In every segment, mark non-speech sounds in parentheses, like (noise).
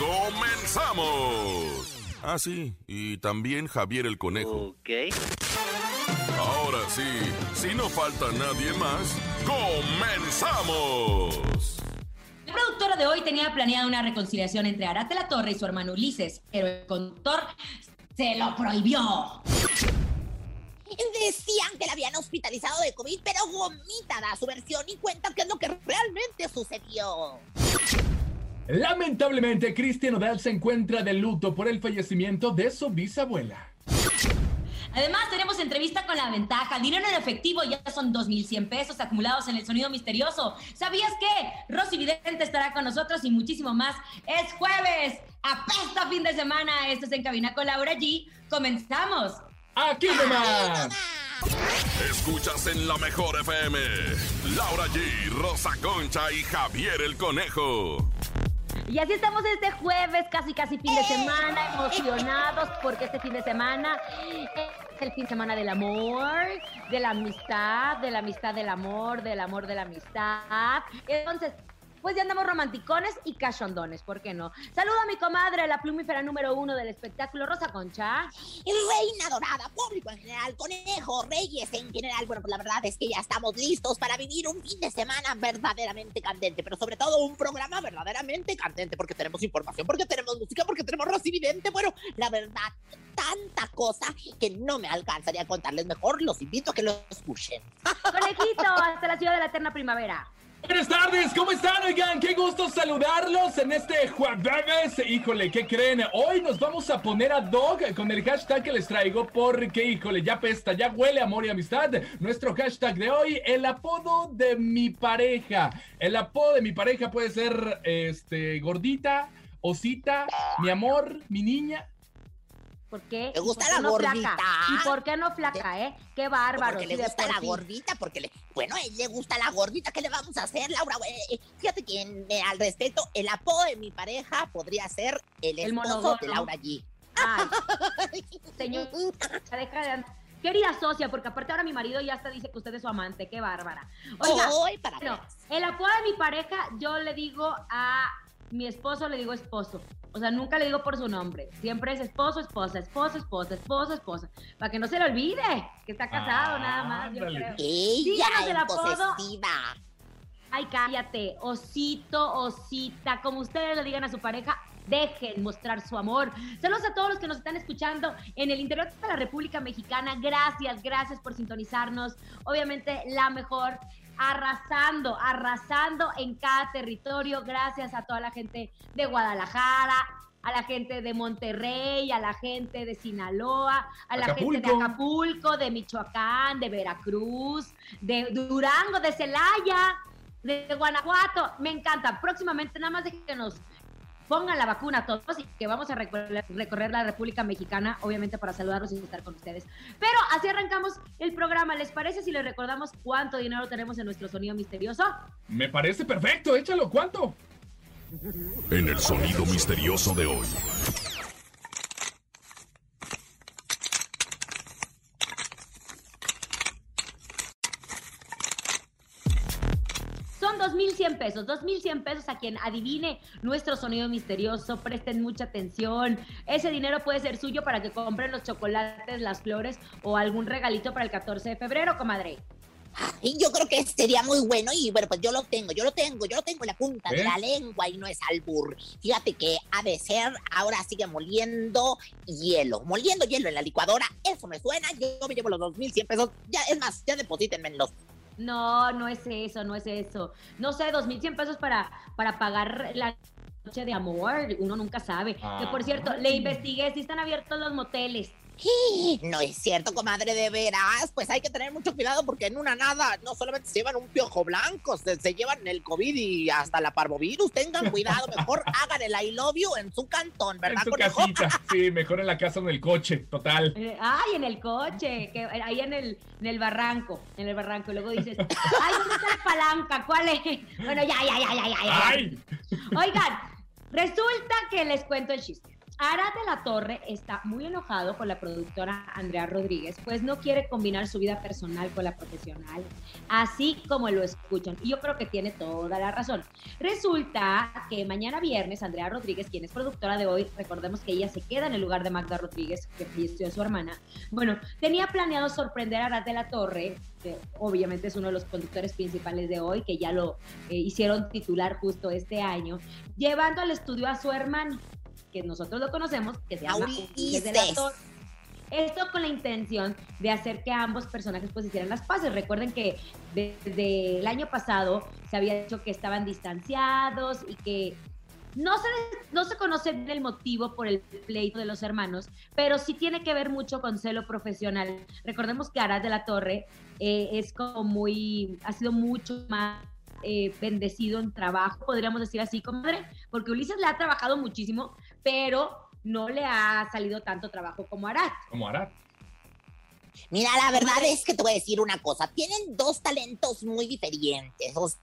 ¡Comenzamos! Ah, sí, y también Javier el Conejo. Ok. Ahora sí, si no falta nadie más, ¡comenzamos! La productora de hoy tenía planeada una reconciliación entre Arate La Torre y su hermano Ulises, pero el conductor se lo prohibió. Decían que la habían hospitalizado de COVID, pero vomita da su versión y cuenta qué es lo que realmente sucedió. Lamentablemente, Cristian Odal se encuentra de luto por el fallecimiento de su bisabuela. Además, tenemos entrevista con la ventaja. Dinero en efectivo ya son 2.100 pesos acumulados en el sonido misterioso. ¿Sabías que Rosy Vidente estará con nosotros y muchísimo más? Es jueves, apesta fin de semana. Esto es En Cabina con Laura G. Comenzamos. ¡Aquí nomás! Escuchas en la mejor FM. Laura G, Rosa Concha y Javier el Conejo. Y así estamos este jueves, casi casi fin de semana, emocionados porque este fin de semana es el fin de semana del amor, de la amistad, de la amistad del amor, del amor de la amistad. Entonces, pues ya andamos romanticones y cachondones, ¿por qué no? Saludo a mi comadre, la plumífera número uno del espectáculo, Rosa Concha. Reina dorada, público en general, conejo, reyes en general. Bueno, pues la verdad es que ya estamos listos para vivir un fin de semana verdaderamente candente, pero sobre todo un programa verdaderamente candente, porque tenemos información, porque tenemos música, porque tenemos Rosy Vidente. Bueno, la verdad, tanta cosa que no me alcanzaría a contarles mejor. Los invito a que lo escuchen. Conejito, hasta la ciudad de la eterna primavera. Buenas tardes, ¿cómo están? Oigan, qué gusto saludarlos en este jueves. Híjole, ¿qué creen? Hoy nos vamos a poner a dog con el hashtag que les traigo porque, híjole, ya pesta, ya huele amor y amistad. Nuestro hashtag de hoy, el apodo de mi pareja. El apodo de mi pareja puede ser, este, gordita, osita, mi amor, mi niña. ¿Por qué? ¿Te gusta ¿Y por qué la no gordita? flaca? ¿Y por qué no flaca, eh? Qué bárbaro. Porque le gusta la sí. gordita, porque le, bueno, a él le gusta la gordita, ¿qué le vamos a hacer, Laura? Eh, Fíjate que en- eh, al respecto, el apodo de mi pareja podría ser el El esposo de Laura G. Ay, (laughs) señor, deja de. Querida socia, porque aparte ahora mi marido ya hasta dice que usted es su amante, qué bárbara. Oiga, para bueno, el apodo de mi pareja, yo le digo a mi esposo, le digo esposo. O sea, nunca le digo por su nombre. Siempre es esposo, esposa, esposo, esposa, esposo, esposa. Para que no se le olvide que está casado, nada más. yo creo. Ella Díganos el apodo. posesiva. Ay, cállate, osito, osita, como ustedes le digan a su pareja, dejen mostrar su amor. Saludos a todos los que nos están escuchando en el interior de la República Mexicana. Gracias, gracias por sintonizarnos. Obviamente, la mejor, arrasando, arrasando en cada territorio. Gracias a toda la gente de Guadalajara. A la gente de Monterrey, a la gente de Sinaloa, a la gente de Acapulco. Acapulco, de Michoacán, de Veracruz, de Durango, de Celaya, de Guanajuato. Me encanta. Próximamente, nada más de que nos pongan la vacuna a todos y que vamos a recorrer, recorrer la República Mexicana, obviamente para saludarlos y estar con ustedes. Pero así arrancamos el programa. ¿Les parece si les recordamos cuánto dinero tenemos en nuestro sonido misterioso? Me parece perfecto, échalo, ¿cuánto? En el sonido misterioso de hoy. 2.100 pesos, 2.100 pesos a quien adivine nuestro sonido misterioso. Presten mucha atención. Ese dinero puede ser suyo para que compren los chocolates, las flores o algún regalito para el 14 de febrero, comadre. Y yo creo que sería muy bueno y bueno, pues yo lo tengo, yo lo tengo, yo lo tengo en la punta de ¿Eh? la lengua y no es albur. Fíjate que ha de ser, ahora sigue moliendo hielo, moliendo hielo en la licuadora, eso me suena, yo me llevo los 2.100 pesos, ya, es más, ya deposítenme los No, no es eso, no es eso. No sé, 2.100 pesos para, para pagar la noche de amor, uno nunca sabe. Que por cierto, le investigué si están abiertos los moteles. (laughs) No es cierto, comadre, de veras. Pues hay que tener mucho cuidado porque en una nada no solamente se llevan un piojo blanco, se, se llevan el COVID y hasta la parvovirus. Tengan cuidado, mejor (laughs) hagan el I love you en su cantón, ¿verdad, En su conejo? casita, (laughs) sí, mejor en la casa o en el coche, total. Eh, Ay, en el coche, que, ahí en el, en el barranco, en el barranco. Y luego dices, ay, ¿dónde está la palanca? ¿Cuál es? Bueno, ya, ya, ya, ya, ya. ya. ¡Ay! Oigan, resulta que les cuento el chiste. Arad de la Torre está muy enojado con la productora Andrea Rodríguez, pues no quiere combinar su vida personal con la profesional, así como lo escuchan. Y yo creo que tiene toda la razón. Resulta que mañana viernes Andrea Rodríguez, quien es productora de hoy, recordemos que ella se queda en el lugar de Magda Rodríguez, que falleció su hermana. Bueno, tenía planeado sorprender a Arad de la Torre, que obviamente es uno de los conductores principales de hoy, que ya lo eh, hicieron titular justo este año, llevando al estudio a su hermano, que nosotros lo conocemos, que se llama Ulises de la Ulises. Torre. Esto con la intención de hacer que ambos personajes pues hicieran las paces. Recuerden que desde el año pasado se había dicho que estaban distanciados y que no se, no se conoce el motivo por el pleito de los hermanos, pero sí tiene que ver mucho con celo profesional. Recordemos que Arad de la Torre eh, es como muy, ha sido mucho más eh, bendecido en trabajo, podríamos decir así, comadre, porque Ulises le ha trabajado muchísimo, pero no le ha salido tanto trabajo como Arad. Como hará. Mira, la verdad es que te voy a decir una cosa. Tienen dos talentos muy diferentes. O sea,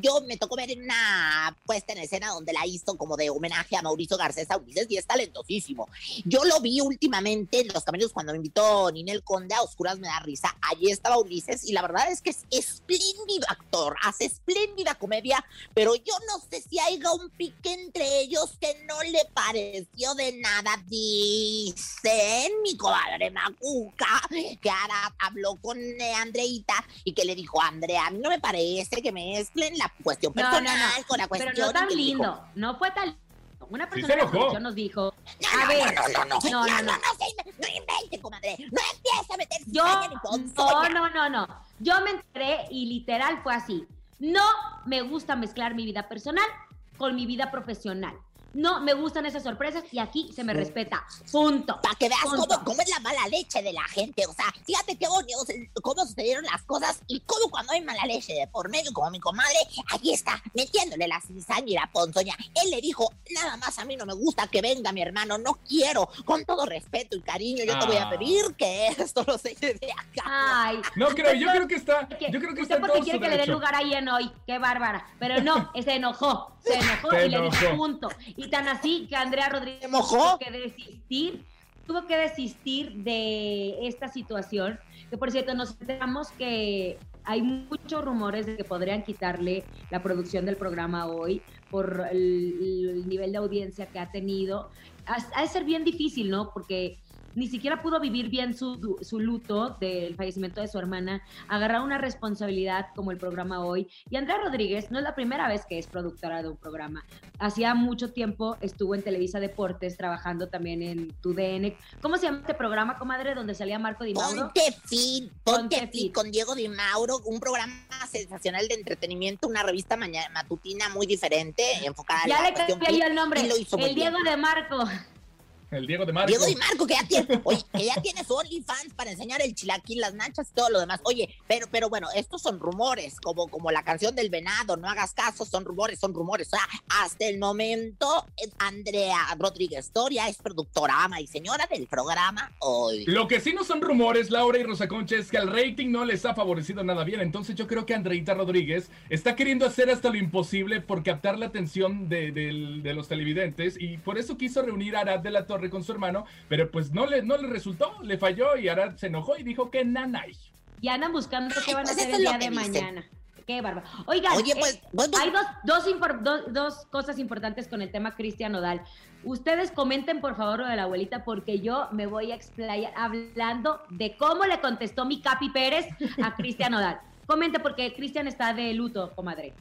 yo me tocó ver una puesta en escena donde la hizo como de homenaje a Mauricio Garcés a Ulises y es talentosísimo. Yo lo vi últimamente en los caminos cuando me invitó Ninel Conde a Oscuras Me da risa. Allí estaba Ulises y la verdad es que es espléndido actor, hace espléndida comedia, pero yo no sé si haya un pique entre ellos que no le pareció de nada. Dicen mi comadre Macuca que ahora habló con Andreita y que le dijo, Andrea, a mí no me parece que mezclen la cuestión personal no, no, con la cuestión. Pero no tan lindo, dijo. no fue tan una persona sí se nos dijo, no, a no, ver, no, no, no, no, no, no, no, invente, comadre, no empieza a meter yo, no, no, no, no, yo me enteré y literal fue así, no me gusta mezclar mi vida personal con mi vida profesional. No me gustan esas sorpresas y aquí se me Sí. respeta. Punto. Para que veas cómo, cómo es la mala leche de la gente. O sea, fíjate qué bonito, cómo sucedieron las cosas y cómo cuando hay mala leche de por medio, como mi comadre, aquí está, metiéndole la cizaña y la ponzoña. Él le dijo, nada más a mí no me gusta que venga mi hermano, no quiero. Con todo respeto y cariño, yo te voy a Ah. pedir que esto lo se de acá. Ay. No creo, yo creo que está. Yo creo que usted está en porque quiere que le dé lugar ahí en hoy. Qué bárbara. Pero no, (laughs) se enojó. Se enojó Se y le dijo punto. Y tan así que Andrea Rodríguez ¿Se mojó? tuvo que desistir. Tuvo que desistir de esta situación. Que por cierto, nos enteramos que hay muchos rumores de que podrían quitarle la producción del programa hoy por el, el nivel de audiencia que ha tenido. Ha, ha de ser bien difícil, ¿no? Porque ni siquiera pudo vivir bien su, su luto del fallecimiento de su hermana, agarrar una responsabilidad como el programa hoy. Y Andrea Rodríguez no es la primera vez que es productora de un programa. Hacía mucho tiempo estuvo en Televisa Deportes trabajando también en TUDN. ¿Cómo se llama este programa, comadre, donde salía Marco Di Mauro? Ponte fit, ponte, Ponte fit fit. con Diego Di Mauro, un programa sensacional de entretenimiento, una revista mañana, matutina muy diferente, enfocada en Ya la le cambié yo el nombre. El bien. Diego de Marco. El Diego de Marco. Diego Di Marco, que ya tiene, oye, que ya tiene su OnlyFans para enseñar el chilaquil, las nachas y todo lo demás. Oye, pero, pero bueno, estos son rumores, como, como la canción del venado, no hagas caso, son rumores, son rumores. O sea, hasta el momento, Andrea Rodríguez Toria es productora, ama y señora del programa hoy. Lo que sí no son rumores, Laura y Rosa Concha, es que al rating no les ha favorecido nada bien. Entonces yo creo que Andreita Rodríguez está queriendo hacer hasta lo imposible por captar la atención de, de los televidentes y por eso quiso reunir a Arad de la Torre con su hermano, pero pues no le, no le resultó, le falló y Arad se enojó y dijo que nanay. Y andan buscando qué van a pues hacer el día de mañana. Qué bárbaro. Oigan, Oye, eh, pues, pues, hay dos, dos, impor- dos cosas importantes con el tema Cristian Nodal. Ustedes comenten por favor lo de la abuelita porque yo me voy a explayar hablando de cómo le contestó mi Capi Pérez a Cristian Nodal. Comente porque Cristian está de luto, comadre.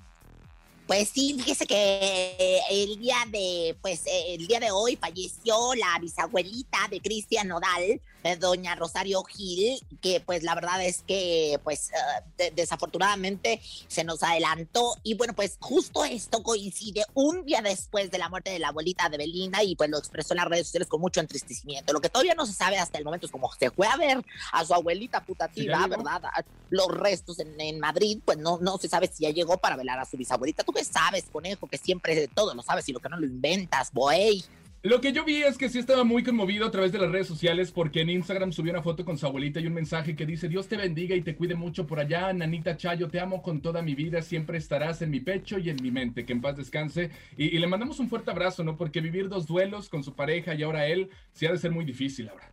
Pues sí, fíjese que el día de, pues el día de hoy falleció la bisabuelita de Cristian Nodal, doña Rosario Gil, que pues la verdad es que pues eh, desafortunadamente se nos adelantó y bueno pues justo esto coincide un día después de la muerte de la abuelita de Belinda y pues lo expresó en las redes sociales con mucho entristecimiento. Lo que todavía no se sabe hasta el momento es cómo se fue a ver a su abuelita putativa, ¿verdad? Los restos en, en, Madrid, pues no, no se sabe si ya llegó para velar a su bisabuelita. Tú qué sabes, conejo, que siempre todo lo sabes y lo que no lo inventas, boey. Lo que yo vi es que sí estaba muy conmovido a través de las redes sociales porque en Instagram subió una foto con su abuelita y un mensaje que dice, Dios te bendiga y te cuide mucho por allá, Nanita Chayo, te amo con toda mi vida, siempre estarás en mi pecho y en mi mente, que en paz descanse. Y, le mandamos un fuerte abrazo, ¿no? Porque vivir dos duelos con su pareja y ahora él, sí ha de ser muy difícil ahora.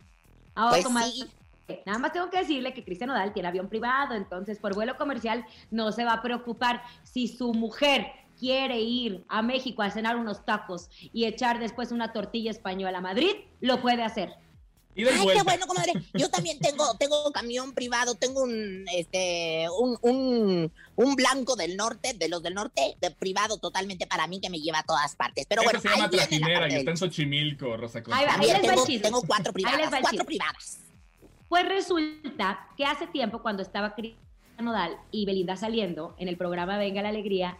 Ahora, pues Nada más tengo que decirle que Cristian Odal tiene avión privado, entonces por vuelo comercial no se va a preocupar si su mujer quiere ir a México a cenar unos tacos y echar después una tortilla española a Madrid, lo puede hacer. Ay, qué bueno, comadre. Yo también tengo, tengo camión privado, tengo un, este, un, un, blanco del norte, de los del norte, de privado totalmente para mí que me lleva a todas partes. Pero bueno, se llama Trajinera y está en Xochimilco, Rosa Ahí, ahí tengo, tengo, cuatro privadas, cuatro privadas. Pues resulta que hace tiempo cuando estaba Cristian Nodal y Belinda saliendo en el programa Venga la Alegría,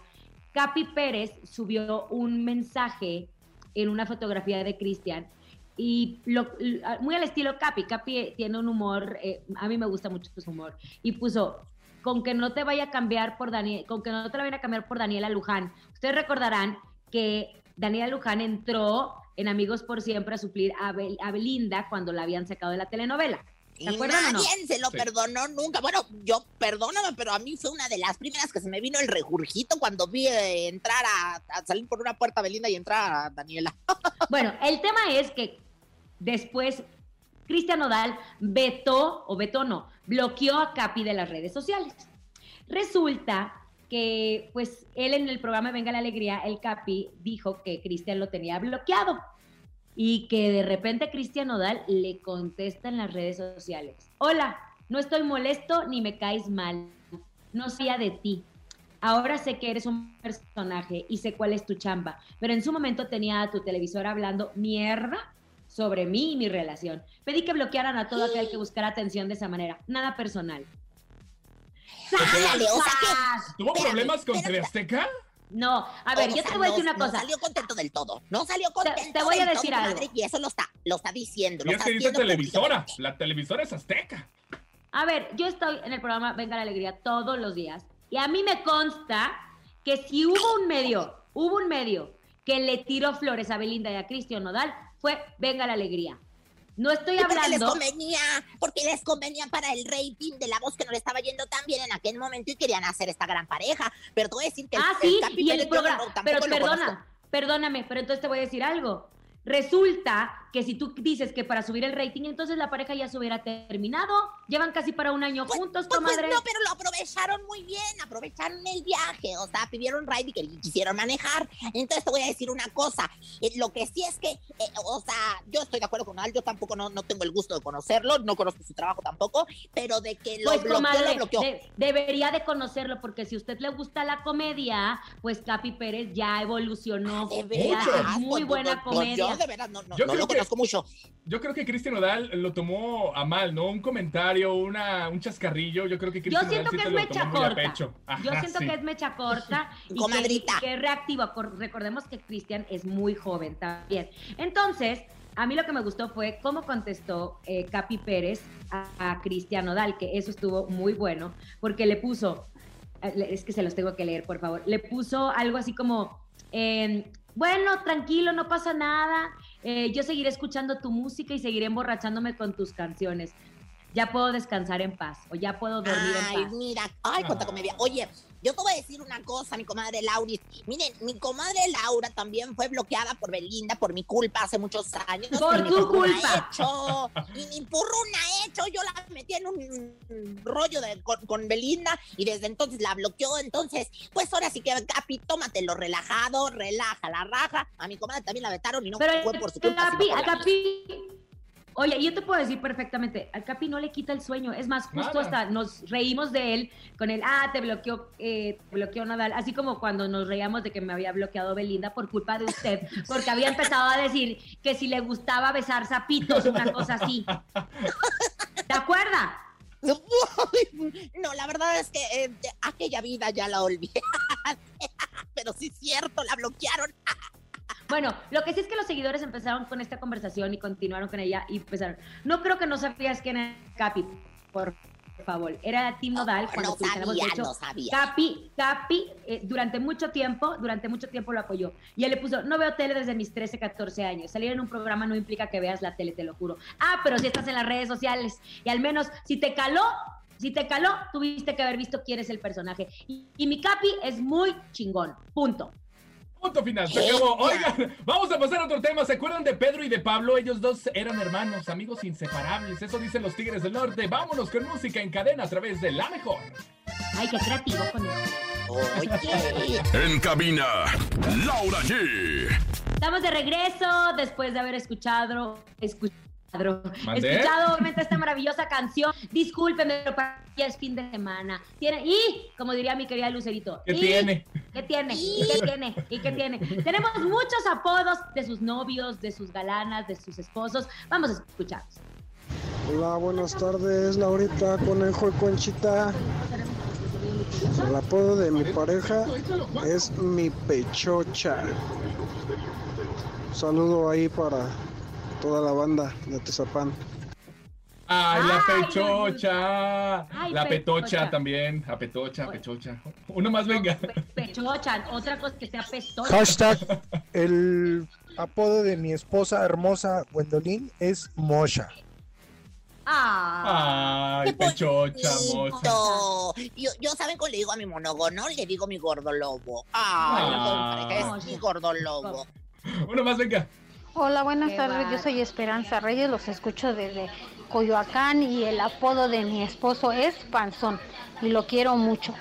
Capi Pérez subió un mensaje en una fotografía de Cristian y lo, muy al estilo Capi. Capi tiene un humor, eh, a mí me gusta mucho su humor, y puso con que no te vaya a cambiar por Daniel, con que no te la vayan a cambiar por Daniela Luján. Ustedes recordarán que Daniela Luján entró en Amigos por Siempre a suplir a, a Belinda cuando la habían sacado de la telenovela. ¿Se acuerdan nadie se lo perdonó nunca. Bueno, yo perdóname, pero a mí fue una de las primeras que se me vino el rejurgito cuando vi eh, entrar a, salir por una puerta Belinda y entrar a Daniela. (laughs) bueno, el tema es que después Cristian Nodal vetó, o vetó no, bloqueó a Capi de las redes sociales. Resulta que, pues, él en el programa Venga la Alegría, el Capi dijo que Cristian lo tenía bloqueado y que de repente Cristian Nodal le contesta en las redes sociales. Hola, no estoy molesto ni me caes mal. No sea de ti. Ahora sé que eres un personaje y sé cuál es tu chamba, pero en su momento tenía a tu televisor hablando mierda sobre mí y mi relación. Pedí que bloquearan a todo aquel que buscara atención de esa manera. Nada personal. ¿Tuvo problemas con Azteca? No, a ver, yo te voy a decir una cosa. No salió contento del todo. No salió contento. Te, te voy a decir algo. y eso lo está, lo está diciendo. Y es que dice televisora. La televisora es azteca. A ver, yo estoy en el programa Venga la Alegría todos los días. Y a mí me consta que si hubo un medio, hubo un medio que le tiró flores a Belinda y a Cristian Nodal, fue Venga la Alegría. No estoy hablando. Porque les convenía, porque les convenía para el rating de la voz que no le estaba yendo tan bien en aquel momento y querían hacer esta gran pareja. Pero a decir que ah, sí, y el programa. pero perdona, perdóname, pero entonces te voy a decir algo. Resulta que si tú dices que para subir el rating, entonces la pareja ya se hubiera terminado. Llevan casi para un año pues, juntos, pues, pues, no, pero lo aprovecharon muy bien, aprovecharon el viaje, o sea, pidieron ride y que quisieron manejar. Entonces te voy a decir una cosa, eh, lo que sí es que, eh, o sea, yo estoy de acuerdo con Al, yo tampoco no, no tengo el gusto de conocerlo, no conozco su trabajo tampoco, pero de que lo bloqueó, lo bloqueó. debería de conocerlo, porque si a usted le gusta la comedia, pues Capi Pérez ya evolucionó. De es muy buena comedia de verdad no, no, lo conozco mucho. Yo creo que Cristian Odal lo tomó a mal, ¿no? Un comentario, una, un chascarrillo. Yo creo que Cristian Yo siento que es mecha corta. Yo siento que es mecha corta y Comadrita. que, reactiva. Recordemos que Cristian es muy joven también. Entonces, a mí lo que me gustó fue cómo contestó eh, Capi Pérez a, Cristian Odal, que eso estuvo muy bueno, porque le puso, eh, es que se los tengo que leer, por favor, le puso algo así como, eh, bueno, tranquilo, no pasa nada. Eh, yo seguiré escuchando tu música y seguiré emborrachándome con tus canciones. Ya puedo descansar en paz o ya puedo dormir en paz. Ay, mira, ay, cuánta comedia. Oye, yo te voy a decir una cosa, mi comadre Lauris. Miren, mi comadre Laura también fue bloqueada por Belinda por mi culpa hace muchos años. Por tu culpa. Hecho, y mi purruna hecho. Yo la metí en un rollo de, con, Belinda y desde entonces la bloqueó. Entonces, pues ahora sí que, Capi, tómatelo relajado, relaja la raja. A mi comadre también la vetaron y no fue por su culpa. Capi, a Capi Oye, yo te puedo decir perfectamente, al Capi no le quita el sueño. Es más, justo Nada. hasta nos reímos de él con el, ah, te bloqueó, eh, te bloqueó Nadal. Así como cuando nos reíamos de que me había bloqueado Belinda por culpa de usted, porque había empezado a decir que si le gustaba besar zapitos, una cosa así. ¿Te acuerdas? (laughs) No, la verdad es que eh, aquella vida ya la olvidé. (laughs) Pero sí es cierto, la bloquearon. (laughs) Bueno, lo que sí es que los seguidores empezaron con esta conversación y continuaron con ella y empezaron. No creo que no sabías quién era Capi, por favor. Era Tim Nodal cuando no sabía, hecho, no sabía. Capi, Capi, eh, durante mucho tiempo, durante mucho tiempo lo apoyó. Y él le puso, no veo tele desde mis 13, 14 años. Salir en un programa no implica que veas la tele, te lo juro. Ah, pero si estás en las redes sociales y al menos si te caló, si te caló, tuviste que haber visto quién es el personaje. Y, y mi Capi es muy chingón. Punto. Punto final, se acabó. Oigan, vamos a pasar a otro tema. ¿Se acuerdan de Pedro y de Pablo? Ellos dos eran hermanos, amigos inseparables. Eso dicen los Tigres del Norte. Vámonos con música en cadena a través de La Mejor. Ay, qué creativo con En cabina, Laura G. Estamos de regreso después de haber escuchado, escuchado, ¿Mandé? escuchado obviamente esta maravillosa canción. Discúlpenme, pero para mí es fin de semana. Tiene, y, como diría mi querida Lucerito, ¿Qué y, tiene? ¿Qué tiene? ¿Y qué tiene? ¿Y qué tiene? Tenemos muchos apodos de sus novios, de sus galanas, de sus esposos. Vamos a escucharlos. Hola, buenas tardes, Laurita, Conejo y Conchita. El apodo de mi pareja es mi pechocha. Saludo ahí para toda la banda de Tezapán. Ay, la Ay, pechocha. Ay, la petocha pechocha. también. A petocha, pechocha. Uno más, venga. Pe- Pechocha, otra cosa que sea pestocha. Hashtag, (laughs) el apodo de mi esposa hermosa Gwendolyn es Mosha. Ah, Ay, pechocha, mocha. bonito. Yo, yo saben cómo le digo a mi monogono, le digo mi gordo lobo. Ay, Ah. la es mi gordo lobo. Uno más, venga. Hola, buenas Qué tardes. Yo soy Esperanza Reyes, los escucho desde Coyoacán y el apodo de mi esposo es Panzón y lo quiero mucho.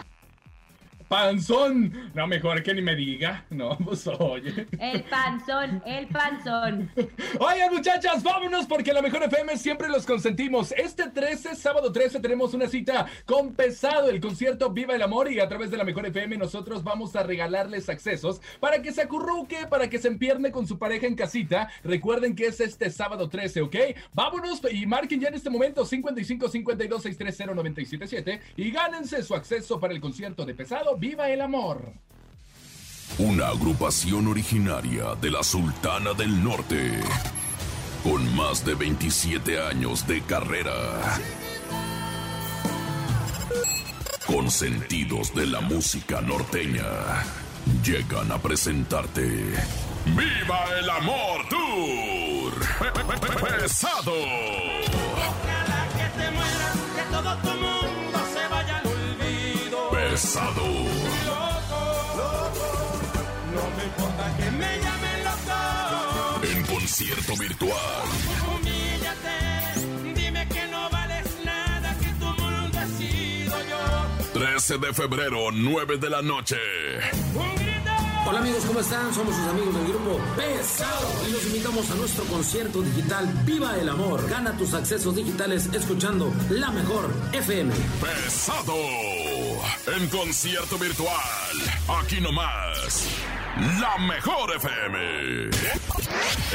Panzón. No, mejor que ni me diga. No, pues oye. el panzón, el panzón. (laughs) Oigan, muchachas, vámonos porque la mejor FM siempre los consentimos. Este 13, sábado 13, tenemos una cita con Pesado, el concierto Viva el Amor. Y a través de la mejor FM, nosotros vamos a regalarles accesos para que se acurruque, para que se empierne con su pareja en casita. Recuerden que es este sábado 13, ¿ok? Vámonos y marquen ya en este momento 55 52 630 977 y gánense su acceso para el concierto de Pesado Viva el Amor. Una agrupación originaria de la Sultana del Norte. Con más de 27 años de carrera. Con sentidos de la música norteña. Llegan a presentarte. ¡Viva el Amor Tour! Pe- pe- pe- Pesado. Ojalá que te mueras, que todo tu mundo Pesado. Loco, loco, no me importa que me llamen loco. En concierto virtual. Humíllate, dime que no vales nada, que tu mundo he sido yo. 13 de febrero, 9 de la noche. Hola amigos, ¿cómo están? Somos sus amigos del grupo Pesado y los invitamos a nuestro concierto digital Viva el Amor. Gana tus accesos digitales escuchando la mejor FM. Pesado. En concierto virtual. Aquí nomás. La mejor FM.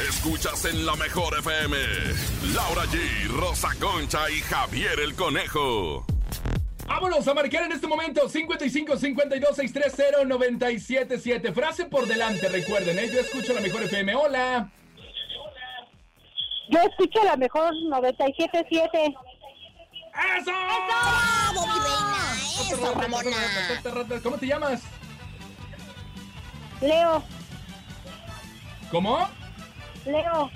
Escuchas en la mejor FM. Laura G, Rosa Concha y Javier el Conejo. Vámonos a marcar en este momento 55 52 630 977. Frase por delante, recuerden, ¿eh? yo escucho la mejor FM. Hola. Yo escucho la mejor 977. ¡Eso! ¡Bravo, mi reina! ¡Eso, Ramona! ¿Cómo te llamas? Leo, ¿Cómo? Leo,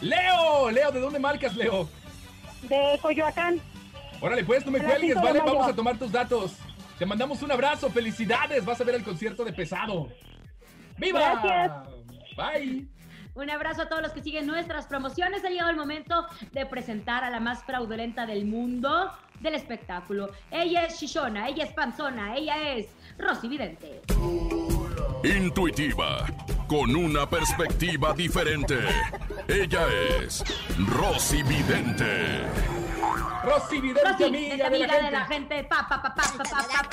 Leo, Leo, ¿de dónde marcas, Leo? de Coyoacán. Órale, pues, no me cuelgues, ¿vale? Vamos a tomar tus datos. Te mandamos un abrazo, felicidades. Vas a ver el concierto de Pesado. ¡Viva! Gracias. Bye. Un abrazo a todos los que siguen nuestras promociones. Ha llegado el momento de presentar a la más fraudulenta del mundo del espectáculo. Ella es Shishona, ella es Panzona, ella es Rosy Vidente. Intuitiva, con una perspectiva diferente. Ella es Rosy Vidente. Rosy Vidente, Rosy, amiga, de la gente. de la gente. Pa, pa, pa, pa, pa, pa, pa,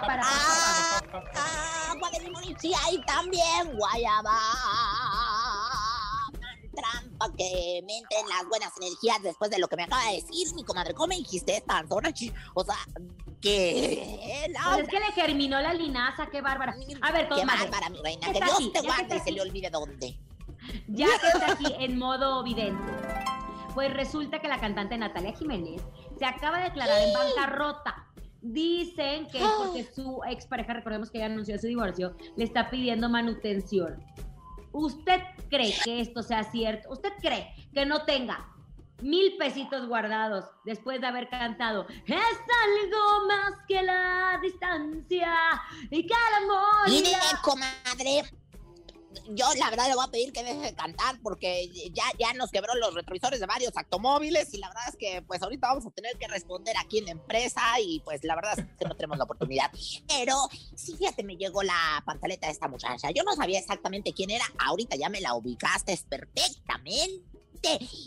para. Pa. Agua de limón y hay también guayaba. Trampa que me entren las buenas energías después de lo que me acaba de decir mi comadre. ¿Cómo me dijiste esta zona? O sea, que Pues es que le germinó la linaza, qué bárbara. A ver, Qué comadre. bárbara, mi reina. ¿Qué Que Dios aquí? te guarde y se le olvide dónde. Ya que está aquí en modo vidente. Pues resulta que la cantante Natalia Jiménez se acaba de declarar en bancarrota. Dicen que es (gasps) porque su expareja, recordemos que ya anunció su divorcio, le está pidiendo manutención. ¿Usted cree que esto sea cierto? ¿Usted cree que no tenga mil pesitos guardados después de haber cantado Es algo más que la distancia y que el amor... y Mire, la-" comadre, yo la verdad le voy a pedir que deje de cantar porque ya, ya nos quebró los retrovisores de varios actomóviles y la verdad es que pues ahorita vamos a tener que responder aquí en la empresa y pues la verdad es que no tenemos la oportunidad. Pero sí, fíjate, me llegó la pantaleta de esta muchacha. Yo no sabía exactamente quién era, ahorita ya me la ubicaste perfectamente.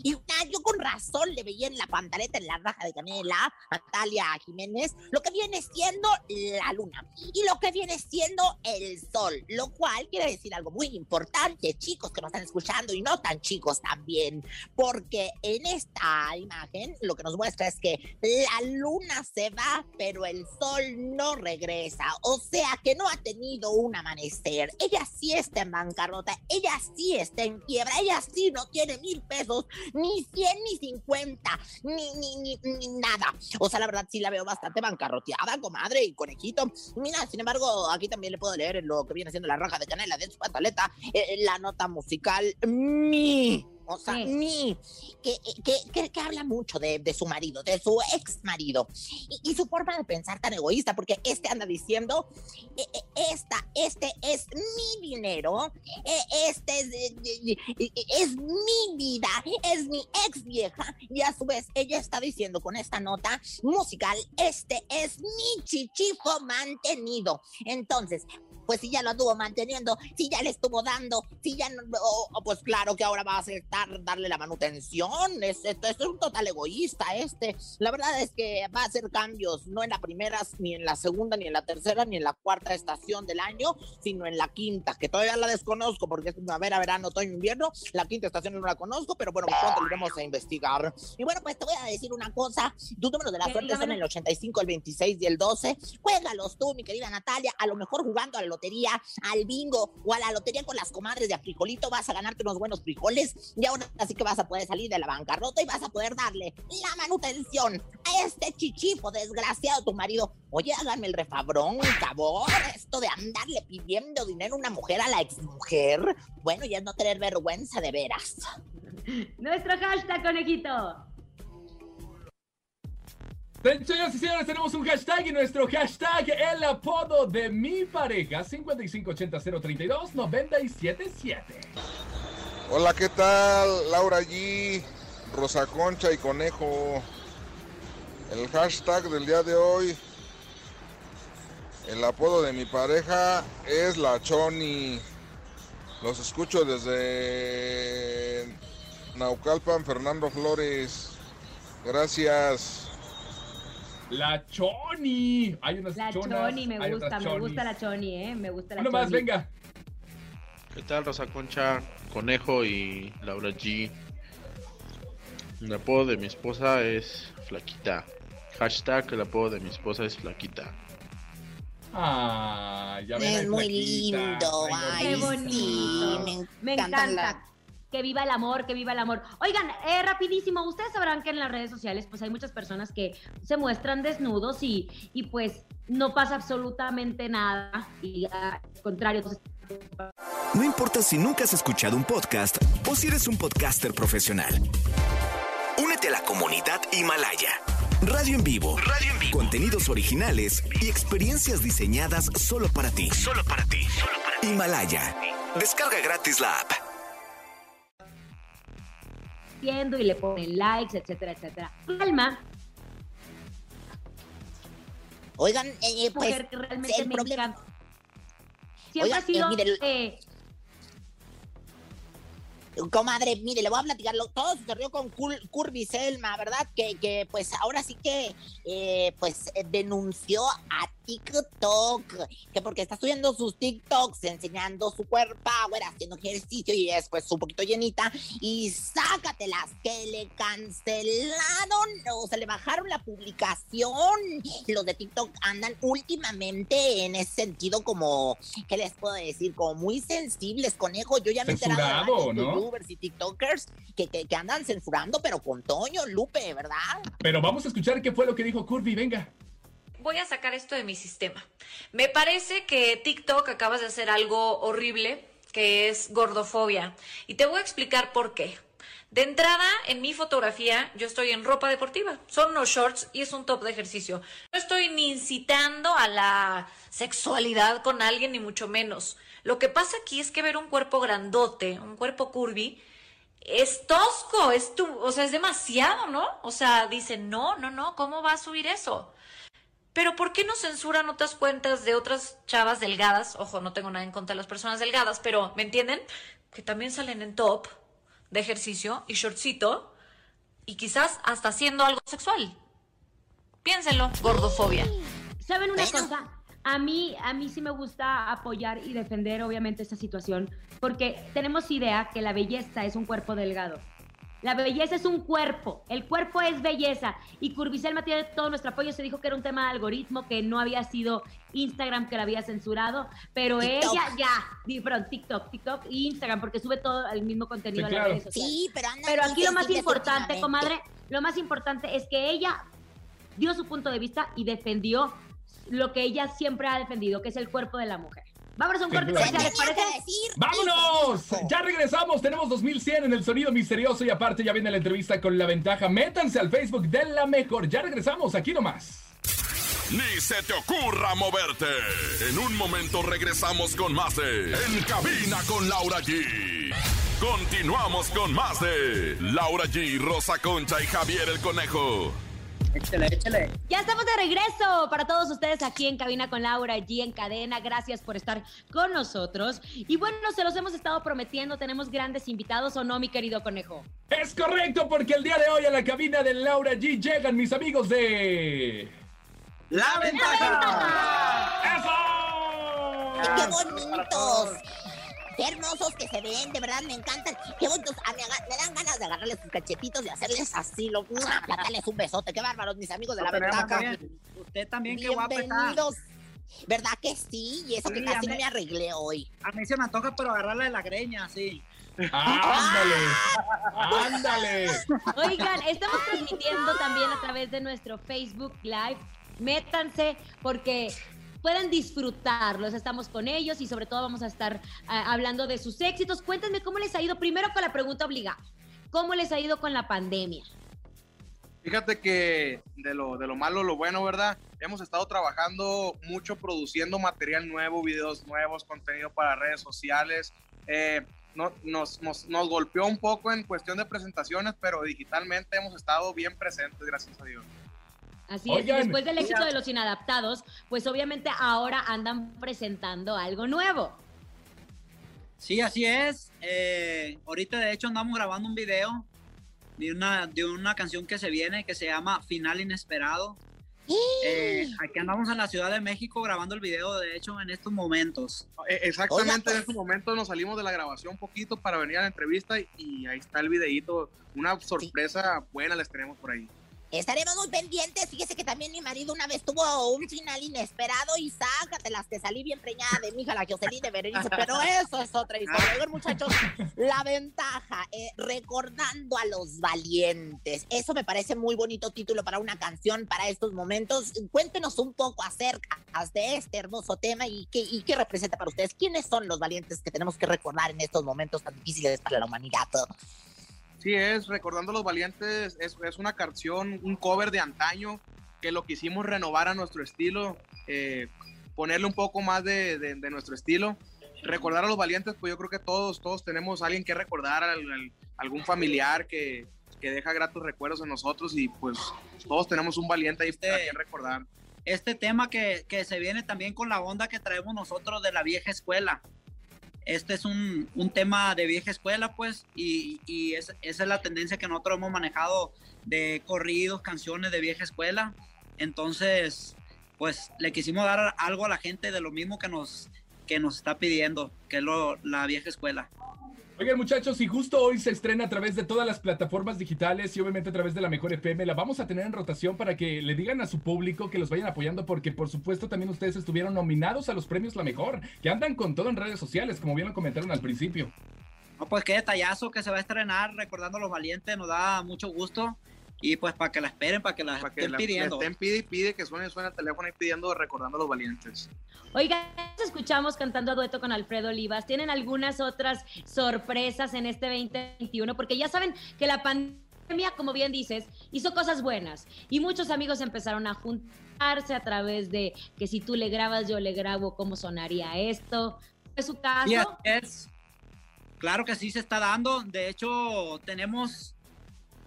Y yo con razón le veía en la pantaleta, en la raja de canela, Natalia Jiménez, lo que viene siendo la luna y lo que viene siendo el sol, lo cual quiere decir algo muy importante, chicos que nos están escuchando y no tan chicos también, porque en esta imagen lo que nos muestra es que la luna se va, pero el sol no regresa, o sea que no ha tenido un amanecer. Ella sí está en bancarrota, ella sí está en quiebra, ella sí no tiene mil pesos, ni cien, ni cincuenta, ni, ni, ni, nada. O sea, la verdad sí la veo bastante bancarroteada, comadre y conejito. Mira, sin embargo, aquí también le puedo leer lo que viene siendo la raja de canela de su pantaleta, eh, la nota musical Mi. O sea, Sí. Mi, que, que, que, que habla mucho de, de su marido, de su ex marido, y, y su forma de pensar tan egoísta, porque este anda diciendo, eh, eh, esta, este es mi dinero, eh, este es, es mi vida, es mi ex vieja, y a su vez ella está diciendo con esta nota musical, este es mi chichifo mantenido. Entonces, pues si ya lo anduvo manteniendo, si ya le estuvo dando, si ya no, o- o pues claro que ahora va a aceptar darle la manutención. Es, esto, esto es un total egoísta este. La verdad es que va a hacer cambios, no en la primera, ni en la segunda, ni en la tercera, ni en la cuarta estación del año, sino en la quinta, que todavía la desconozco porque es primavera, verano, otoño, invierno. La quinta estación no la conozco, pero bueno, pues pronto lo iremos a investigar. Y bueno, pues te voy a decir una cosa. Tus números de la suerte son el 85, el 26 y el 12. Juégalos tú, mi querida Natalia. A lo mejor jugando a la lotería, al bingo o a la lotería con las comadres de frijolito vas a ganarte unos buenos frijoles y ahora sí que vas a poder salir de la bancarrota y vas a poder darle la manutención a este chichifo desgraciado tu marido. Oye, háganme el refabrón, favor, esto de andarle pidiendo dinero a una mujer a la exmujer. Bueno, ya es no tener vergüenza de veras. Nuestro hashtag, conejito. Señoras y señores, tenemos un hashtag y nuestro hashtag, el apodo de mi pareja, 5580-032-977. Hola, ¿qué tal? Laura G, Rosa Concha y Conejo. El hashtag del día de hoy, el apodo de mi pareja es la Choni. Los escucho desde Naucalpan, Fernando Flores. Gracias. La Choni. Hay unas La chonas, Choni, me hay gusta, me gusta la Choni, ¿eh? Me gusta la Uno Choni. más, venga. ¿Qué tal, Rosa Concha, Conejo y Laura G? El apodo de mi esposa es Flaquita. Hashtag el apodo de mi esposa es Flaquita. Ah, ya ven. Es muy flaquita, lindo, ay, Qué bonito. sí, Me encanta. la- Que viva el amor, que viva el amor. Oigan, eh, rapidísimo, ustedes sabrán que en las redes sociales pues hay muchas personas que se muestran desnudos y, y pues no pasa absolutamente nada. Y al contrario, pues, No importa si nunca has escuchado un podcast o si eres un podcaster profesional. Únete a la comunidad Himalaya. Radio en vivo. Radio en vivo. Contenidos originales y experiencias diseñadas solo para ti. Solo para ti. Solo para ti. Himalaya. Descarga gratis la app. viendo y le ponen likes, etcétera, etcétera. Alma, Oigan, eh, pues que realmente el me problema. Siempre Oigan, ha sido... eh, mire, eh, Comadre, mire, le voy a platicarlo. Todo sucedió con Cur- Curby Selma, ¿verdad? Que, que pues ahora sí que eh, pues denunció a TikTok, que porque está subiendo sus TikToks enseñando su cuerpo power, haciendo ejercicio y es pues un poquito llenita. Y sácatelas, que le cancelaron, o sea, le bajaron la publicación. Los de TikTok andan últimamente en ese sentido como, ¿qué les puedo decir? Como muy sensibles, conejo. Yo ya me he enterado de youtubers y TikTokers que, que, que andan censurando, pero con Toño, Lupe, ¿verdad? Pero vamos a escuchar qué fue lo que dijo Curvy, venga. Voy a sacar esto de mi sistema. Me parece que TikTok acabas de hacer algo horrible, que es gordofobia. Y te voy a explicar por qué. De entrada, en mi fotografía, yo estoy en ropa deportiva. Son unos shorts y es un top de ejercicio. No estoy ni incitando a la sexualidad con alguien, ni mucho menos. Lo que pasa aquí es que ver un cuerpo grandote, un cuerpo curvy, es tosco, es tu, o sea, es demasiado, ¿no? O sea, dicen, no, no, no, ¿cómo va a subir eso? Pero ¿por qué no censuran otras cuentas de otras chavas delgadas? Ojo, no tengo nada en contra de las personas delgadas, pero ¿me entienden? Que también salen en top de ejercicio y shortcito y quizás hasta haciendo algo sexual. Piénsenlo, gordofobia. ¿Saben una cosa? A mí, a mí sí me gusta apoyar y defender, obviamente, esta situación, porque tenemos idea que la belleza es un cuerpo delgado. La belleza es un cuerpo, el cuerpo es belleza. Y Curviselma tiene todo nuestro apoyo. Se dijo que era un tema de algoritmo, que no había sido Instagram que la había censurado, pero TikTok. ella ya, perdón, TikTok, TikTok y Instagram, porque sube todo el mismo contenido Sí, a las redes sociales. Sí, pero andan Pero aquí lo más importante, comadre, lo más importante es que ella dio su punto de vista y defendió lo que ella siempre ha defendido, que es el cuerpo de la mujer. Vámonos a un corte comercial, ¿les parece? ¡Vámonos! Ya regresamos, tenemos 2100 en el sonido misterioso y aparte ya viene la entrevista con la ventaja. Métanse al Facebook de la mejor. Ya regresamos, aquí nomás. Ni se te ocurra moverte. En un momento regresamos con más de En Cabina con Laura G. Continuamos con más de Laura G, Rosa Concha y Javier el Conejo. Échale, échale. Ya estamos de regreso para todos ustedes aquí en Cabina con Laura, allí en cadena. Gracias por estar con nosotros. Y bueno, se los hemos estado prometiendo. Tenemos grandes invitados, ¿o no, mi querido conejo? Es correcto, porque el día de hoy a la cabina de Laura G llegan mis amigos de. ¡La ¡Qué bonitos! ¡Qué hermosos que se ven! De verdad, me encantan. ¡Qué bonitos! A mí aga- me dan ganas de agarrarles sus cachetitos y hacerles así, lo, darles un besote. ¡Qué bárbaros, mis amigos de la ventaja! también, Usted también, qué está. Bienvenidos. ¿Verdad que sí? Y eso que casi no me arreglé hoy. A mí se me antoja, pero agarrarle de la greña, sí. ¡Ándale! ¡Ándale! Oigan, estamos transmitiendo también a través de nuestro Facebook Live. Métanse porque pueden disfrutarlos. Estamos con ellos y sobre todo vamos a estar ah, hablando de sus éxitos. Cuéntenme cómo les ha ido primero con la pregunta obligada. ¿Cómo les ha ido con la pandemia? Fíjate que de lo, de lo malo, lo bueno, ¿verdad? Hemos estado trabajando mucho produciendo material nuevo, videos nuevos, contenido para redes sociales. Eh, no- nos, nos, nos golpeó un poco en cuestión de presentaciones, pero digitalmente hemos estado bien presentes, gracias a Dios. Así es, Oigan, y después del éxito de los inadaptados, pues obviamente ahora andan presentando algo nuevo. Sí, así es. Eh, ahorita, de hecho, andamos grabando un video de una, de una canción que se viene que se llama Final Inesperado. Eh, aquí andamos en la Ciudad de México grabando el video, de hecho, en estos momentos. Eh, Exactamente, pues. en este momento nos salimos de la grabación un poquito para venir a la entrevista y, y ahí está el videíto. Una sorpresa buena les tenemos por ahí. Estaremos muy pendientes. Fíjese que también mi marido una vez tuvo un final inesperado y sácatelas, que salí bien preñada de mi hija, la Jocelyn de Berenice. Pero eso es otra historia. Oigan, muchachos, la ventaja, eh, recordando a los valientes. Eso me parece muy bonito título para una canción para estos momentos. Cuéntenos un poco acerca de este hermoso tema y qué, y qué representa para ustedes. ¿Quiénes son los valientes que tenemos que recordar en estos momentos tan difíciles para la humanidad? Sí, es Recordando a los Valientes, es, es una canción, un cover de antaño que lo quisimos renovar a nuestro estilo, eh, ponerle un poco más de, de- de nuestro estilo. Recordar a los valientes, pues yo creo que todos, todos tenemos a alguien que recordar, al- al- algún familiar que, que deja gratos recuerdos en nosotros y pues todos tenemos un valiente ahí para quien recordar. este tema que, que se viene también con la onda que traemos nosotros de la vieja escuela. Este es un, un tema de vieja escuela, pues, y, y es- esa es la tendencia que nosotros hemos manejado de corridos, canciones de vieja escuela. Entonces, pues, le quisimos dar algo a la gente de lo mismo que nos, que nos está pidiendo, que es lo, la vieja escuela. Oigan, muchachos, y justo hoy se estrena a través de todas las plataformas digitales y obviamente a través de la Mejor FM. La vamos a tener en rotación para que le digan a su público que los vayan apoyando, porque por supuesto también ustedes estuvieron nominados a los premios La Mejor, que andan con todo en redes sociales, como bien lo comentaron al principio. No, pues qué detallazo que se va a estrenar recordando a los valientes, nos da mucho gusto. Y pues para que la esperen, para que la Para que estén la, pidiendo. estén pide y pide que suene, suene el teléfono y pidiendo, recordando a los valientes. Oigan, nos escuchamos cantando a dueto con Alfredo Olivas. ¿Tienen algunas otras sorpresas en este 2021? Porque ya saben que la pandemia, como bien dices, hizo cosas buenas y muchos amigos empezaron a juntarse a través de que si tú le grabas, yo le grabo, ¿cómo sonaría esto? ¿Es su caso? Sí, así es. Claro que sí se está dando. De hecho, tenemos,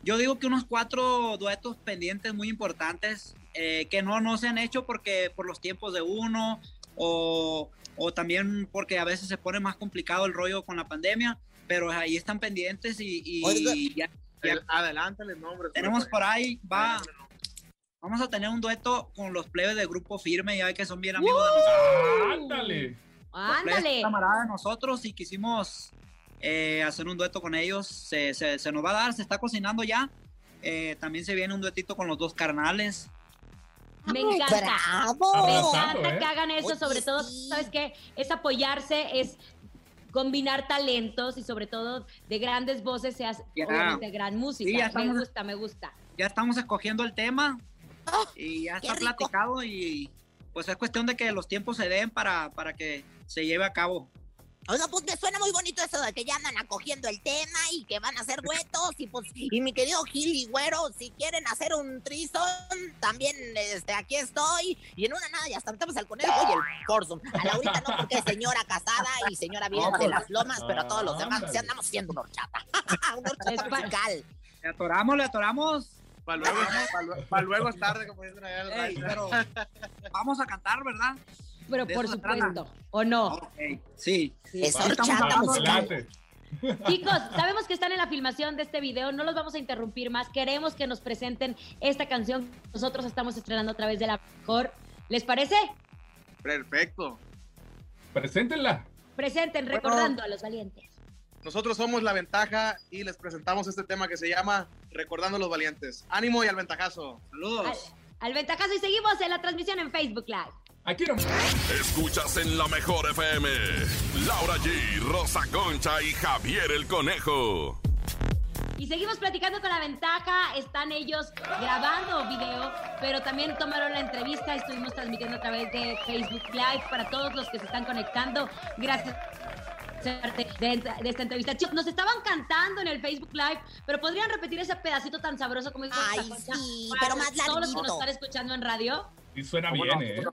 yo digo que unos cuatro duetos pendientes muy importantes eh, que no, no se han hecho porque por los tiempos de uno o, o también porque a veces se pone más complicado el rollo con la pandemia, pero ahí están pendientes y, y Oiga, ya, ya el- adelántale el nombre. tenemos por ahí, va. Vamos a tener un dueto con los plebes del grupo firme, ya que son bien amigos de nosotros. ¡Ándale! Los plebes camaradas de nosotros y quisimos eh, hacer un dueto con ellos. Se, se- se nos va a dar, se está cocinando ya. Eh, también se viene un duetito con los dos carnales. Me encanta. ¡Bravo! Me encanta ¿eh? que hagan eso, Oye, sobre todo, ¿sabes qué? Es apoyarse, es combinar talentos y sobre todo de grandes voces se hace Ya. obviamente gran música. Sí, ya me estamos- gusta, me gusta. Ya estamos escogiendo el tema y ya está platicado y pues es cuestión de que los tiempos se den para, para que se lleve a cabo. Oiga, pues me suena muy bonito eso de que ya andan acogiendo el tema y que van a hacer duetos y pues, y mi querido Gil y Güero, si quieren hacer un trison, también este, aquí estoy. Y en una nada, ya hasta metemos al conejo y el Forzum. A Laurita no, porque es señora casada y señora bien de las lomas, pero a todos los demás sí andamos siendo una horchata. (laughs) una horchata musical. Le atoramos, le atoramos. Para luego, pa' luego- pa' luego es tarde, como dicen allá Ey, pero vamos a cantar, ¿verdad? Pero por supuesto, ¿o no? Ok, sí. Musical. Chicos, sabemos que están en la filmación de este video, no los vamos a interrumpir más. Queremos que nos presenten esta canción que nosotros estamos estrenando a través de la mejor. ¿Les parece? Perfecto. Preséntenla. Presenten, Bueno. recordando a los valientes. Nosotros somos La Ventaja y les presentamos este tema que se llama Recordando a los Valientes. Ánimo y al ventajazo. Saludos. Al ventajazo y seguimos en la transmisión en Facebook Live. Aquí no. Escuchas en la mejor FM. Laura G, Rosa Concha y Javier el Conejo. Y seguimos platicando con la ventaja. Están ellos grabando video, pero también tomaron la entrevista. Estuvimos transmitiendo a través de Facebook Live para todos los que se están conectando. Gracias de, de esta entrevista. Chicos, nos estaban cantando en el Facebook Live, pero podrían repetir ese pedacito tan sabroso como dijo Ay, Rosa Concha sí, pero más Todos los que larguito. nos están escuchando en radio. Y suena bien, ¿eh?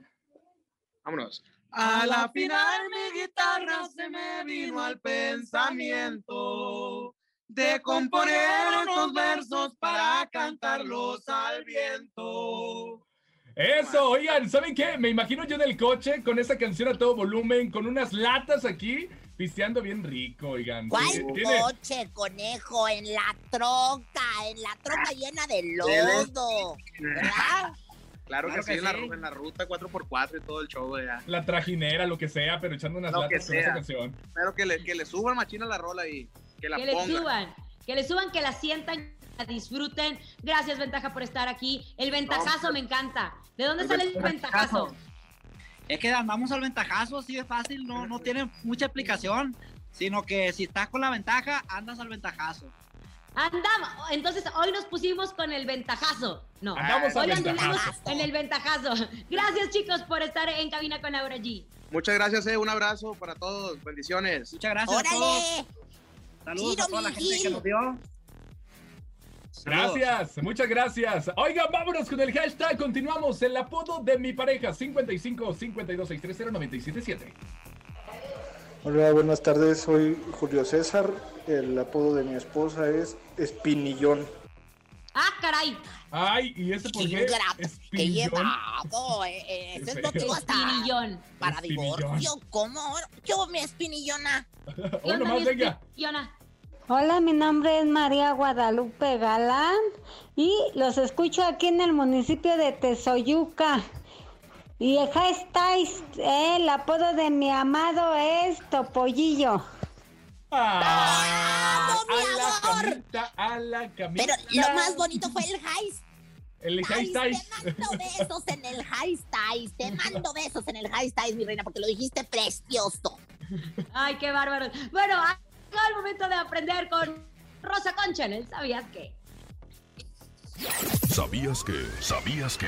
Vámonos. A la final mi guitarra se me vino al pensamiento de componer estos versos para cantarlos al viento. Eso, oigan, ¿saben qué? Me imagino yo en el coche con esa canción a todo volumen, con unas latas aquí, pisteando bien rico, oigan. ¿Cuál tiene- coche, conejo? En la troca, en la troca llena de lodo. ¿Verdad? Claro, Claro que, sí, que en la, sí. en la ruta 4x4 y todo el show de allá. La trajinera, lo que sea, pero echando unas Lo latas que con esa sea. canción. Pero que le, que le suban machina la rola y que la que le suban, que le suban, que la sientan, que la disfruten. Gracias, Ventaja, por estar aquí. El ventajazo me encanta. ¿De dónde El sale el ventajazo. ventajazo? Es que andamos al ventajazo, así de fácil, no, no tiene mucha explicación, sino que si estás con la ventaja, andas al ventajazo. Andamos, entonces hoy nos pusimos con el ventajazo. No, Andamos al hoy anduvimos ventajazo. en el ventajazo. Gracias, chicos, por estar en cabina con Laura G. Muchas gracias, eh. Un abrazo para todos. Bendiciones. Muchas gracias a todos. Saludos a toda la gente que nos vio. Gracias, muchas gracias. Oigan, vámonos con el hashtag. Continuamos. El apodo de mi pareja: 55 52 630 977. Hola, buenas tardes. Soy Julio César. El apodo de mi esposa es Espinillón. Ah, caray. Ay, ¿y ese por Qué qué? llevado. eh, eh, (laughs) ese es motivo hasta Espinillón. para divorcio. ¿Cómo? ¿Qué hubo, mi espinillona? (laughs) Venga. Yona. Hola, mi nombre es María Guadalupe Galán y los escucho aquí en el municipio de Tezoyuca. Y el hashtag, eh, el apodo de mi amado es Topollillo. Ah, ¡Vamos, mi a la amor! camita, a la camita. Pero lo más bonito fue el high El Ay, hashtag. Te mando besos en el high styles, te mando besos en el high styles, mi reina, porque lo dijiste precioso. Ay, qué bárbaro. Bueno, ha llegado el momento de aprender con Rosa Concha en el ¿Sabías qué? ¿Sabías que? ¿Sabías que?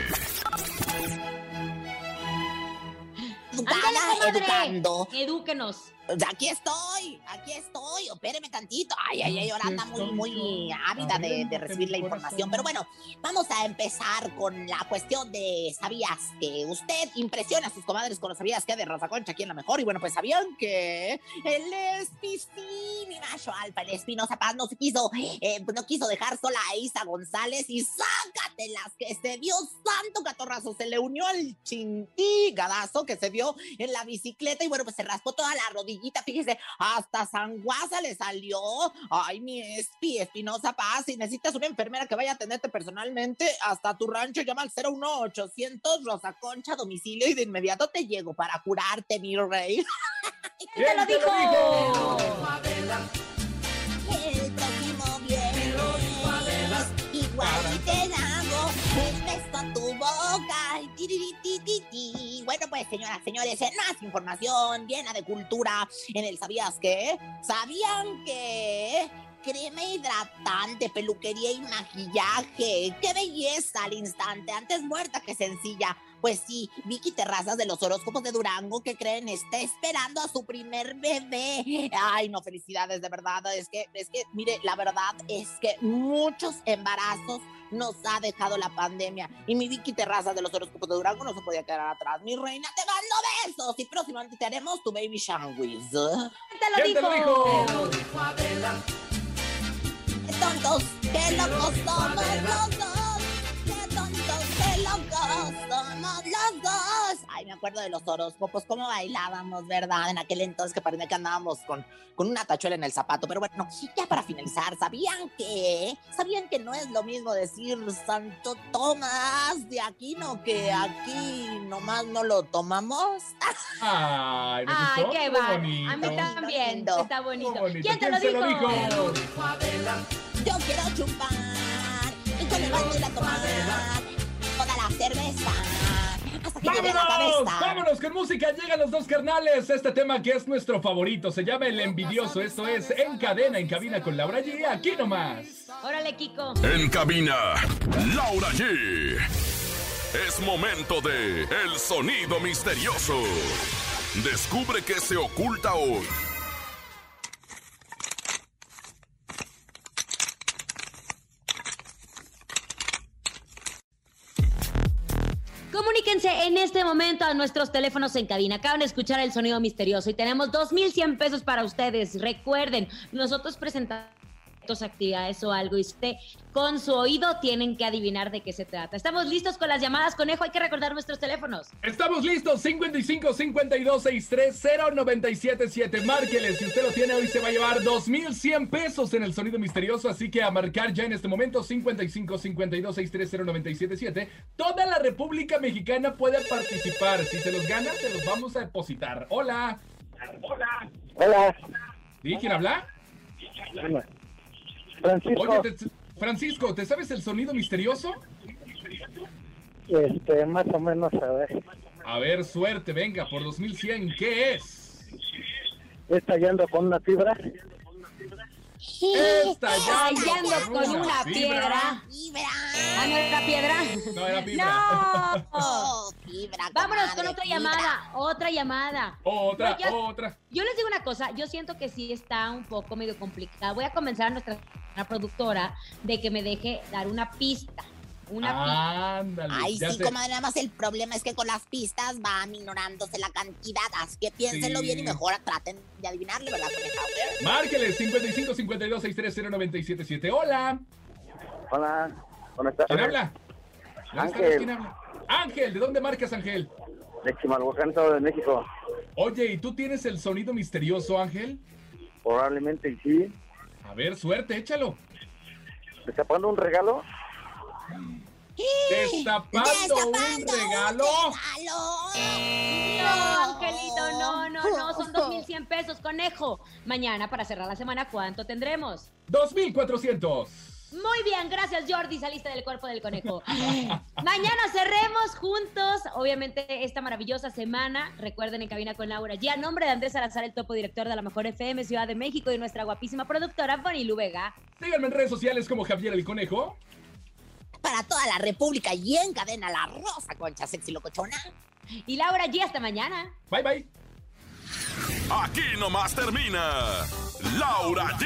Educada, educando. Edúquenos. Aquí estoy, aquí estoy, espéreme tantito. Ay, ay, ay, ahora anda muy, muy ávida de, recibir la información. Pero bueno, vamos a empezar con la cuestión de ¿sabías que usted impresiona a sus comadres con los sabías que de Rosa Concha aquí en la mejor? Y bueno, pues sabían que el Espi, sí, mi macho alfa, el Espinosa Paz no se quiso, eh, no quiso dejar sola a Isa González y sácatelas que se dio santo catorrazo, se le unió al chintigadazo que se dio en la bicicleta y bueno, pues se raspó toda la fíjese, hasta sanguaza le salió. Ay, mi Espi, Espinosa Paz, si necesitas una enfermera que vaya a atenderte personalmente hasta tu rancho, llama al 01800 Rosa Concha domicilio y de inmediato te llego para curarte, mi rey. (laughs) ¿Quién te lo dijo? El próximo viernes igual y te hago Bueno, pues señoras, señores, en más información llena de cultura en el ¿Sabías qué? ¿Sabían que crema hidratante, peluquería y maquillaje? ¡Qué belleza al instante! Antes muerta que sencilla. Pues sí, Vicky Terrazas de los horóscopos de Durango, que creen? Está esperando a su primer bebé. Ay, no, felicidades, de verdad. Es que, es que, mire, la verdad es que muchos embarazos nos ha dejado la pandemia. Y mi Vicky Terrazas de los horóscopos de Durango no se podía quedar atrás. Mi reina, te mando besos. Y próximamente te haremos tu baby sandwich. ¿Quién te lo ¿Quién te lo dijo? Qué tontos, qué locos somos los dos. Qué tontos, qué locos somos los dos. Ay, me acuerdo de los horóscopos, cómo bailábamos, ¿verdad? En aquel entonces que parecía que andábamos con, con una tachuela en el zapato. Pero bueno, ya para finalizar, ¿sabían que? ¿Sabían que no es lo mismo decir Santo Tomás de Aquino que aquí nomás no lo tomamos? Ay, ¿me Ay, gustó? qué va. A mí también. lindo. Está bonito. ¿Quién te lo dijo? lo dijo? Yo quiero chupar y con el baño ir a tomar toda la cerveza ¡Vámonos! ¡Vámonos con música! Llegan los dos carnales. Este tema que es nuestro favorito se llama El Envidioso. Esto es En Cadena, en cabina con Laura G. Aquí nomás. Órale, Kiko. En cabina, Laura G. Es momento de El Sonido Misterioso. Descubre qué se oculta hoy. Comuníquense en este momento a nuestros teléfonos en cabina. Acaban de escuchar el sonido misterioso y tenemos 2.100 pesos para ustedes. Recuerden, nosotros presentamos actividades o algo y usted con su oído tienen que adivinar de qué se trata. Estamos listos con las llamadas, conejo. Hay que recordar nuestros teléfonos. Estamos listos, 55 52 63 0977. Márqueles, si usted lo tiene hoy se va a llevar 2100 pesos en el sonido misterioso, así que a marcar ya en este momento 55 52 63 0977. Toda la República Mexicana puede participar. Si se los gana, se los vamos a depositar. Hola. Hola. Hola, ¿Sí? ¿Quién habla? Francisco. Oye, te- Francisco, ¿te sabes el sonido misterioso? Este, más o menos, a ver. A ver, suerte, venga, por 2100, ¿qué es? Estallando con una fibra. Estallando con una piedra. Fibra. ¿Ah, no era piedra? No, era fibra. ¡No! (laughs) Oh, fibra, Vámonos con otra fibra. llamada. Otra llamada. Otra, No, ya- otra. Yo les digo una cosa, yo siento que sí está un poco medio complicada. Voy a convencer a productora de que me deje dar una pista. Una pista. Ándale. Ay, sí, sé. comadre, nada más el problema es que con las pistas va minorándose la cantidad. Así que piénsenlo Sí. bien y mejor traten de adivinarle, ¿verdad? Márqueles 55 52 630 977. Hola. Hola, Buenas tardes. ¿Quién habla? Ángel. ¿quién habla? Ángel, ¿de dónde marcas, Ángel? De Chimalhuacán, Estado de México. Oye, ¿y tú tienes el sonido misterioso, Ángel? Probablemente sí. A ver, suerte, échalo. ¿Destapando un regalo? Destapando un regalo. No, Angelito, no, no, no, son 2.100 pesos, conejo. Mañana, para cerrar la semana, ¿cuánto tendremos? 2.400. Muy bien, gracias Jordi, saliste del cuerpo del conejo. (laughs) Mañana cerremos juntos, obviamente, esta maravillosa semana. Recuerden en Cabina con Laura G. A nombre de Andrés Salazar, el topo director de la Mejor FM Ciudad de México y nuestra guapísima productora, Bonnie Vega. Síganme en redes sociales como Javier el Conejo. Para toda la República y en cadena La Rosa Concha Sexy Locochona. Y Laura G, hasta mañana. Bye, bye. Aquí nomás termina Laura G,